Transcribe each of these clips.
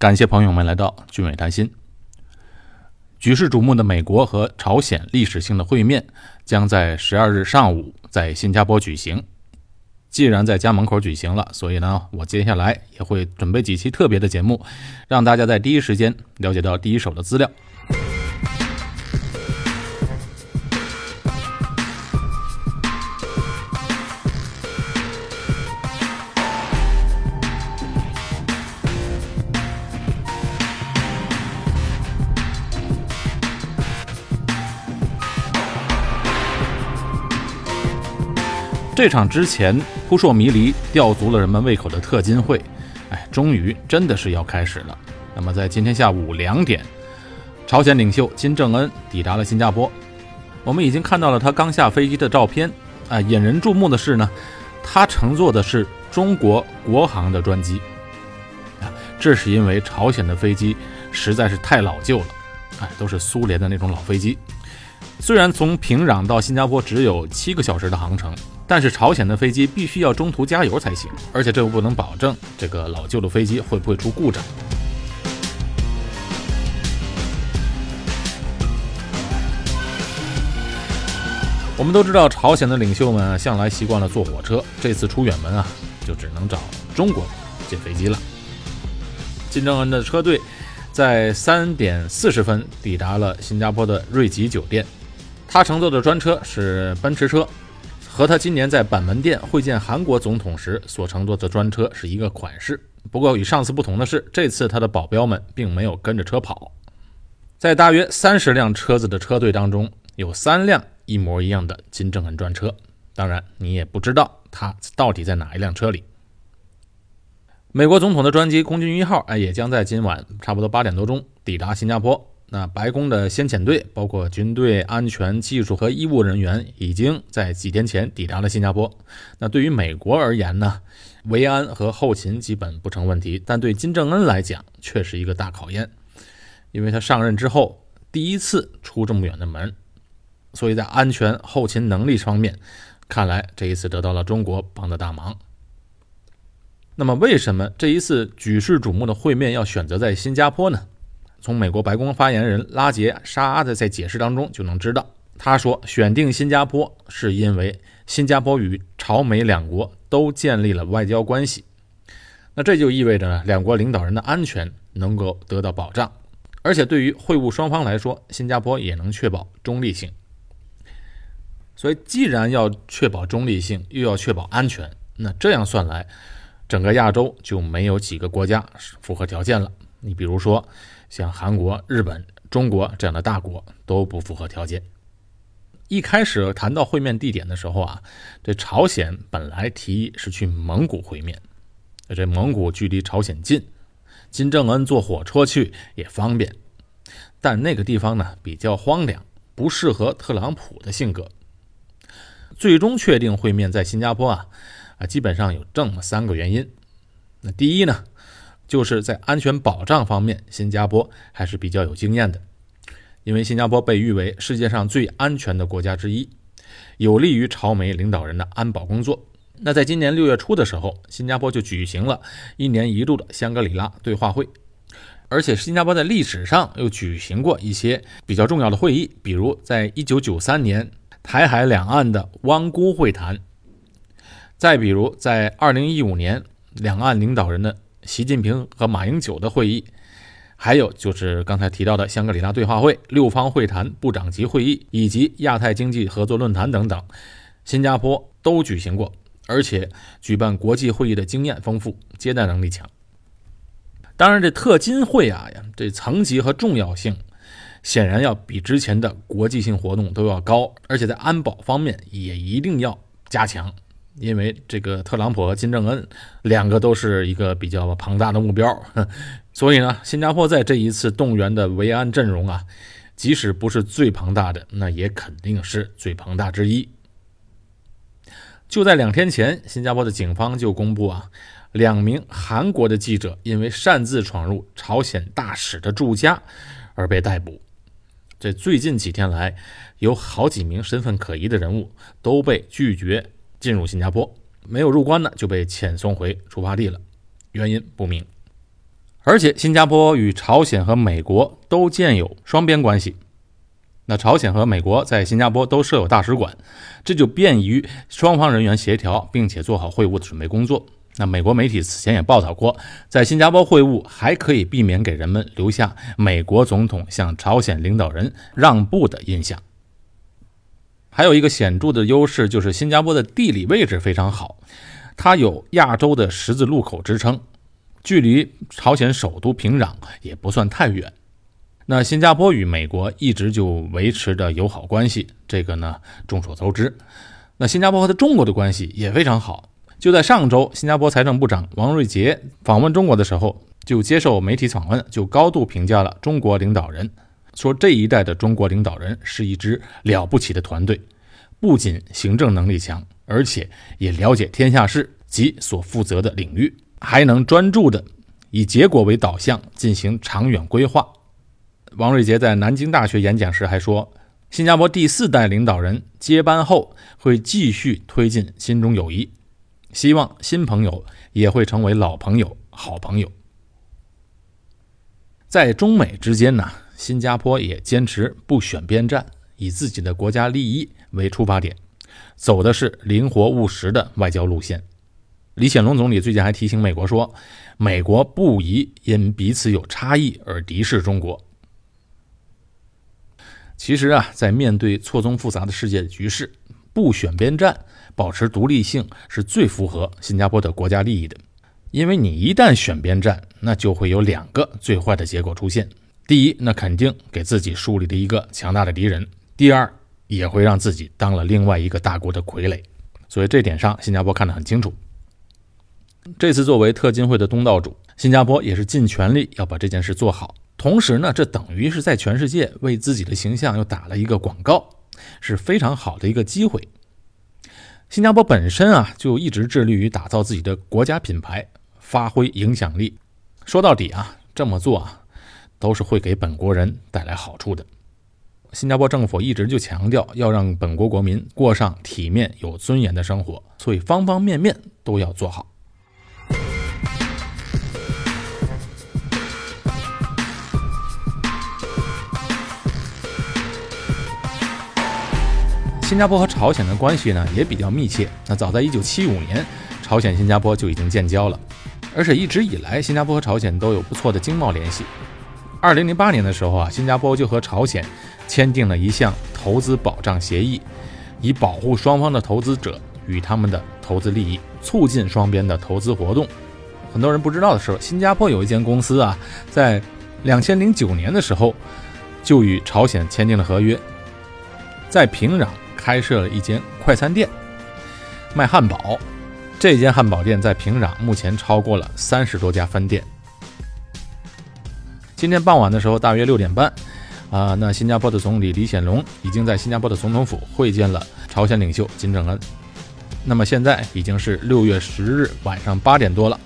感谢朋友们来到聚美谈心。举世瞩目的美国和朝鲜历史性的会面将在十二日上午在新加坡举行。既然在家门口举行了，所以呢，我接下来也会准备几期特别的节目，让大家在第一时间了解到第一手的资料。这场之前扑朔迷离、吊足了人们胃口的特金会，哎，终于真的是要开始了。那么，在今天下午两点，朝鲜领袖金正恩抵达了新加坡。我们已经看到了他刚下飞机的照片。啊，引人注目的是呢，他乘坐的是中国国航的专机。啊，这是因为朝鲜的飞机实在是太老旧了，哎，都是苏联的那种老飞机。虽然从平壤到新加坡只有七个小时的航程。但是朝鲜的飞机必须要中途加油才行，而且这又不能保证这个老旧的飞机会不会出故障。我们都知道，朝鲜的领袖们向来习惯了坐火车，这次出远门啊，就只能找中国借飞机了。金正恩的车队在三点四十分抵达了新加坡的瑞吉酒店，他乘坐的专车是奔驰车。和他今年在板门店会见韩国总统时所乘坐的专车是一个款式。不过与上次不同的是，这次他的保镖们并没有跟着车跑。在大约三十辆车子的车队当中，有三辆一模一样的金正恩专车。当然，你也不知道他到底在哪一辆车里。美国总统的专机空军一号，哎，也将在今晚差不多八点多钟抵达新加坡。那白宫的先遣队，包括军队、安全、技术和医务人员，已经在几天前抵达了新加坡。那对于美国而言呢，维安和后勤基本不成问题，但对金正恩来讲却是一个大考验，因为他上任之后第一次出这么远的门，所以在安全后勤能力方面，看来这一次得到了中国帮的大忙。那么，为什么这一次举世瞩目的会面要选择在新加坡呢？从美国白宫发言人拉杰沙阿的在解释当中就能知道，他说选定新加坡是因为新加坡与朝美两国都建立了外交关系，那这就意味着呢两国领导人的安全能够得到保障，而且对于会晤双方来说，新加坡也能确保中立性。所以，既然要确保中立性，又要确保安全，那这样算来，整个亚洲就没有几个国家符合条件了。你比如说。像韩国、日本、中国这样的大国都不符合条件。一开始谈到会面地点的时候啊，这朝鲜本来提议是去蒙古会面，这蒙古距离朝鲜近，金正恩坐火车去也方便。但那个地方呢比较荒凉，不适合特朗普的性格。最终确定会面在新加坡啊，啊，基本上有这么三个原因。那第一呢？就是在安全保障方面，新加坡还是比较有经验的，因为新加坡被誉为世界上最安全的国家之一，有利于朝美领导人的安保工作。那在今年六月初的时候，新加坡就举行了一年一度的香格里拉对话会，而且新加坡在历史上又举行过一些比较重要的会议，比如在一九九三年台海两岸的湾姑会谈，再比如在二零一五年两岸领导人的。习近平和马英九的会议，还有就是刚才提到的香格里拉对话会、六方会谈、部长级会议以及亚太经济合作论坛等等，新加坡都举行过，而且举办国际会议的经验丰富，接待能力强。当然，这特金会啊，这层级和重要性显然要比之前的国际性活动都要高，而且在安保方面也一定要加强。因为这个特朗普和金正恩两个都是一个比较庞大的目标，所以呢，新加坡在这一次动员的维安阵容啊，即使不是最庞大的，那也肯定是最庞大之一。就在两天前，新加坡的警方就公布啊，两名韩国的记者因为擅自闯入朝鲜大使的住家而被逮捕。这最近几天来，有好几名身份可疑的人物都被拒绝。进入新加坡没有入关呢，就被遣送回出发地了，原因不明。而且新加坡与朝鲜和美国都建有双边关系。那朝鲜和美国在新加坡都设有大使馆，这就便于双方人员协调，并且做好会晤的准备工作。那美国媒体此前也报道过，在新加坡会晤还可以避免给人们留下美国总统向朝鲜领导人让步的印象。还有一个显著的优势就是新加坡的地理位置非常好，它有亚洲的十字路口之称，距离朝鲜首都平壤也不算太远。那新加坡与美国一直就维持着友好关系，这个呢众所周知。那新加坡和中国的关系也非常好。就在上周，新加坡财政部长王瑞杰访问中国的时候，就接受媒体访问，就高度评价了中国领导人，说这一代的中国领导人是一支了不起的团队，不仅行政能力强，而且也了解天下事及所负责的领域，还能专注的以结果为导向进行长远规划。王瑞杰在南京大学演讲时还说，新加坡第四代领导人接班后会继续推进新中友谊，希望新朋友也会成为老朋友、好朋友。在中美之间呢，新加坡也坚持不选边站，以自己的国家利益为出发点，走的是灵活务实的外交路线。李显龙总理最近还提醒美国说，美国不宜因彼此有差异而敌视中国。其实啊，在面对错综复杂的世界局势，不选边站，保持独立性是最符合新加坡的国家利益的。因为你一旦选边站，那就会有两个最坏的结果出现：第一，那肯定给自己树立了一个强大的敌人；第二，也会让自己当了另外一个大国的傀儡。所以这点上，新加坡看得很清楚。这次作为特金会的东道主，新加坡也是尽全力要把这件事做好。同时呢，这等于是在全世界为自己的形象又打了一个广告，是非常好的一个机会。新加坡本身啊，就一直致力于打造自己的国家品牌，发挥影响力。说到底啊，这么做啊，都是会给本国人带来好处的。新加坡政府一直就强调要让本国国民过上体面有尊严的生活，所以方方面面都要做好。新加坡和朝鲜的关系呢也比较密切。那早在1975年，朝鲜新加坡就已经建交了，而且一直以来，新加坡和朝鲜都有不错的经贸联系。2008年的时候啊，新加坡就和朝鲜签订了一项投资保障协议，以保护双方的投资者与他们的投资利益，促进双边的投资活动。很多人不知道的是，新加坡有一间公司啊，在2009年的时候就与朝鲜签订了合约，在平壤。开设了一间快餐店，卖汉堡。这间汉堡店在平壤目前超过了三十多家分店。今天傍晚的时候，大约六点半，啊，那新加坡的总理李显龙已经在新加坡的总统府会见了朝鲜领袖金正恩。那么现在已经是六月十日晚上八点多了，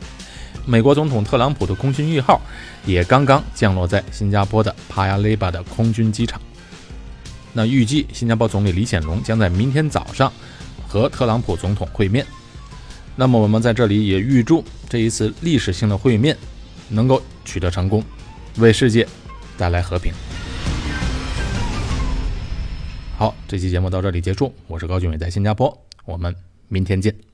美国总统特朗普的空军一号也刚刚降落在新加坡的帕亚雷巴的空军机场。那预计新加坡总理李显龙将在明天早上和特朗普总统会面。那么我们在这里也预祝这一次历史性的会面能够取得成功，为世界带来和平。好，这期节目到这里结束，我是高俊伟，在新加坡，我们明天见。